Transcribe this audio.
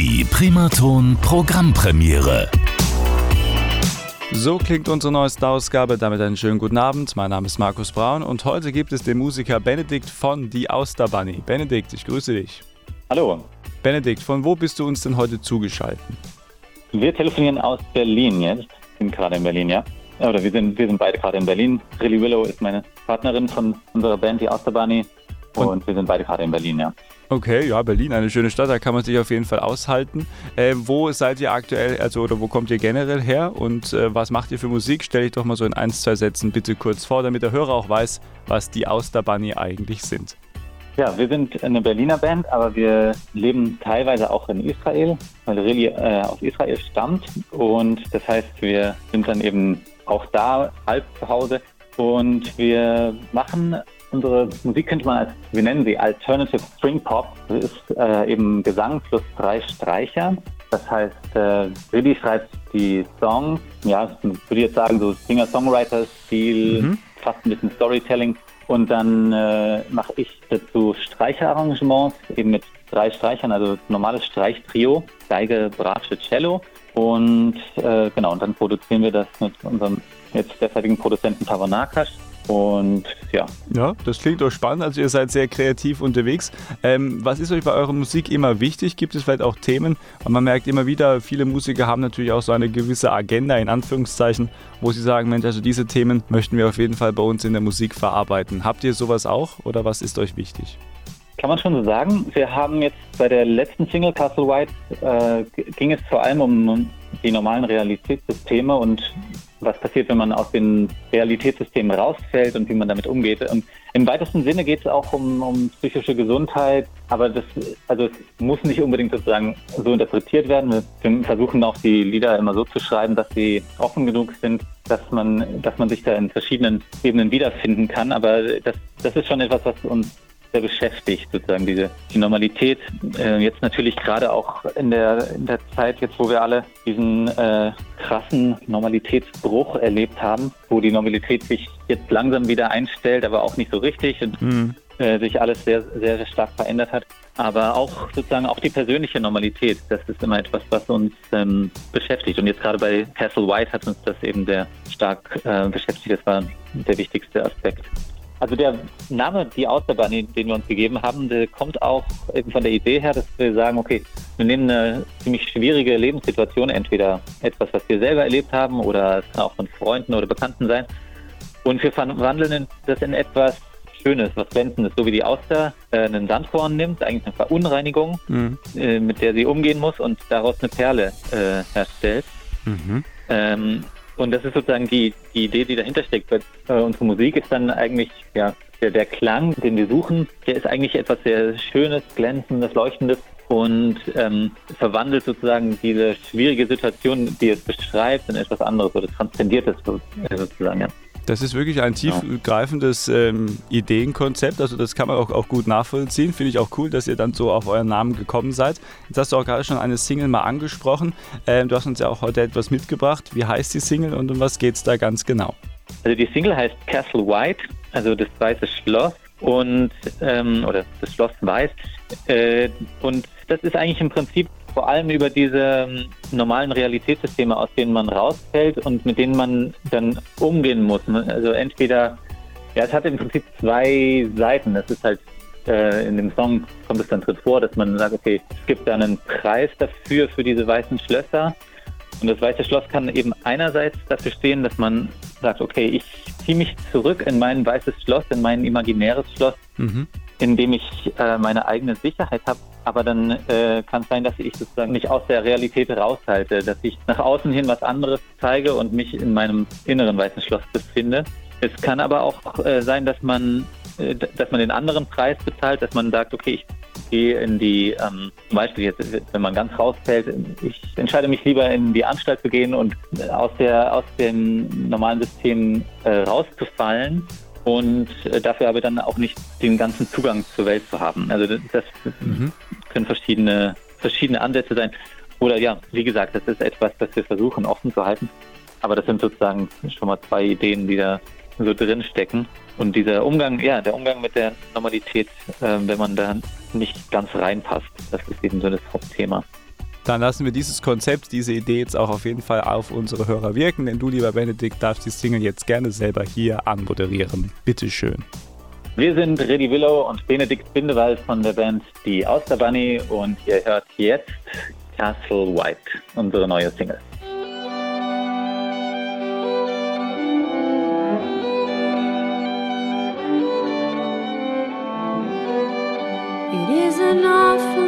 Die Primaton Programmpremiere. So klingt unsere neueste Ausgabe. Damit einen schönen guten Abend. Mein Name ist Markus Braun und heute gibt es den Musiker Benedikt von Die Auster Bunny. Benedikt, ich grüße dich. Hallo. Benedikt, von wo bist du uns denn heute zugeschaltet? Wir telefonieren aus Berlin jetzt. Wir sind gerade in Berlin, ja. Oder wir sind, wir sind beide gerade in Berlin. Rilly Willow ist meine Partnerin von unserer Band, die Auster Bunny. Und, und wir sind beide gerade in Berlin, ja. Okay, ja, Berlin, eine schöne Stadt, da kann man sich auf jeden Fall aushalten. Äh, wo seid ihr aktuell, also oder wo kommt ihr generell her und äh, was macht ihr für Musik? Stell dich doch mal so in ein, zwei Sätzen bitte kurz vor, damit der Hörer auch weiß, was die Auster Bunny eigentlich sind. Ja, wir sind eine Berliner Band, aber wir leben teilweise auch in Israel, weil Rilly äh, aus Israel stammt. Und das heißt, wir sind dann eben auch da halb zu Hause. Und wir machen Unsere Musik könnte man als, wir nennen sie Alternative String Pop. Das ist äh, eben Gesang plus drei Streicher. Das heißt, äh, Willi schreibt die Songs, ja, würde ich jetzt sagen, so Singer-Songwriter-Stil, mhm. fast ein bisschen Storytelling. Und dann äh, mache ich dazu Streicherarrangements, eben mit drei Streichern, also normales Streichtrio, Geige, Bratsche, Cello. Und äh, genau, und dann produzieren wir das mit unserem jetzt derzeitigen Produzenten Tavanakash. Und ja. Ja, das klingt doch spannend. Also ihr seid sehr kreativ unterwegs. Ähm, was ist euch bei eurer Musik immer wichtig? Gibt es vielleicht auch Themen? Und man merkt immer wieder, viele Musiker haben natürlich auch so eine gewisse Agenda in Anführungszeichen, wo sie sagen, Mensch, also diese Themen möchten wir auf jeden Fall bei uns in der Musik verarbeiten. Habt ihr sowas auch oder was ist euch wichtig? Kann man schon so sagen. Wir haben jetzt bei der letzten Single Castle White äh, ging es vor allem um die normalen Realitätssysteme und was passiert, wenn man aus den Realitätssystemen rausfällt und wie man damit umgeht. Und Im weitesten Sinne geht es auch um, um psychische Gesundheit, aber das, also es muss nicht unbedingt sozusagen so interpretiert werden. Wir versuchen auch die Lieder immer so zu schreiben, dass sie offen genug sind, dass man, dass man sich da in verschiedenen Ebenen wiederfinden kann. Aber das, das ist schon etwas, was uns sehr beschäftigt, sozusagen diese die Normalität. Äh, jetzt natürlich gerade auch in der in der Zeit, jetzt wo wir alle diesen äh, krassen Normalitätsbruch erlebt haben, wo die Normalität sich jetzt langsam wieder einstellt, aber auch nicht so richtig und mhm. äh, sich alles sehr, sehr stark verändert hat. Aber auch sozusagen auch die persönliche Normalität, das ist immer etwas, was uns ähm, beschäftigt. Und jetzt gerade bei Castle White hat uns das eben sehr stark äh, beschäftigt. Das war der wichtigste Aspekt. Also der Name, die Austerbahn, den wir uns gegeben haben, der kommt auch eben von der Idee her, dass wir sagen, okay, wir nehmen eine ziemlich schwierige Lebenssituation, entweder etwas, was wir selber erlebt haben oder es kann auch von Freunden oder Bekannten sein. Und wir verwandeln das in etwas Schönes, was Glänzendes, so wie die Auster äh, einen Sandkorn nimmt, eigentlich eine Verunreinigung, mhm. äh, mit der sie umgehen muss und daraus eine Perle äh, herstellt. Mhm. Ähm, und das ist sozusagen die, die Idee, die dahinter steckt. Weil, äh, unsere Musik ist dann eigentlich, ja, der, der Klang, den wir suchen, der ist eigentlich etwas sehr Schönes, Glänzendes, Leuchtendes und ähm, verwandelt sozusagen diese schwierige Situation, die es beschreibt, in etwas anderes oder transzendiert es äh, sozusagen. Ja. Das ist wirklich ein tiefgreifendes ähm, Ideenkonzept. Also das kann man auch, auch gut nachvollziehen. Finde ich auch cool, dass ihr dann so auf euren Namen gekommen seid. Jetzt hast du auch gerade schon eine Single mal angesprochen. Ähm, du hast uns ja auch heute etwas mitgebracht. Wie heißt die Single und um was geht es da ganz genau? Also die Single heißt Castle White, also das weiße Schloss und ähm, oder das Schloss Weiß. Äh, und das ist eigentlich im Prinzip vor allem über diese ähm, normalen Realitätssysteme, aus denen man rausfällt und mit denen man dann umgehen muss. Also entweder, ja, es hat im Prinzip zwei Seiten. Es ist halt äh, in dem Song kommt es dann drin vor, dass man sagt, okay, es gibt da einen Preis dafür für diese weißen Schlösser. Und das weiße Schloss kann eben einerseits dafür stehen, dass man sagt, okay, ich ziehe mich zurück in mein weißes Schloss, in mein imaginäres Schloss, mhm. In dem ich äh, meine eigene Sicherheit habe aber dann äh, kann es sein, dass ich sozusagen nicht aus der Realität raushalte, dass ich nach außen hin was anderes zeige und mich in meinem inneren weißen Schloss befinde. Es kann aber auch äh, sein, dass man, äh, dass man den anderen Preis bezahlt, dass man sagt, okay, ich gehe in die, ähm, zum Beispiel jetzt, wenn man ganz rausfällt, ich entscheide mich lieber in die Anstalt zu gehen und aus der aus dem normalen System äh, rauszufallen und äh, dafür aber dann auch nicht den ganzen Zugang zur Welt zu haben. Also das mhm. können verschiedene, verschiedene Ansätze sein. Oder ja, wie gesagt, das ist etwas, das wir versuchen offen zu halten. Aber das sind sozusagen schon mal zwei Ideen, die da so drin stecken. Und dieser Umgang, ja, der Umgang mit der Normalität, äh, wenn man da nicht ganz reinpasst, das ist eben so das Hauptthema. Dann lassen wir dieses Konzept, diese Idee jetzt auch auf jeden Fall auf unsere Hörer wirken, denn du, lieber Benedikt, darfst die Single jetzt gerne selber hier anmoderieren. Bitteschön. Wir sind Reddy Willow und Benedikt Bindewald von der Band Die Auster Bunny und ihr hört jetzt Castle White, unsere neue Single. It is an awful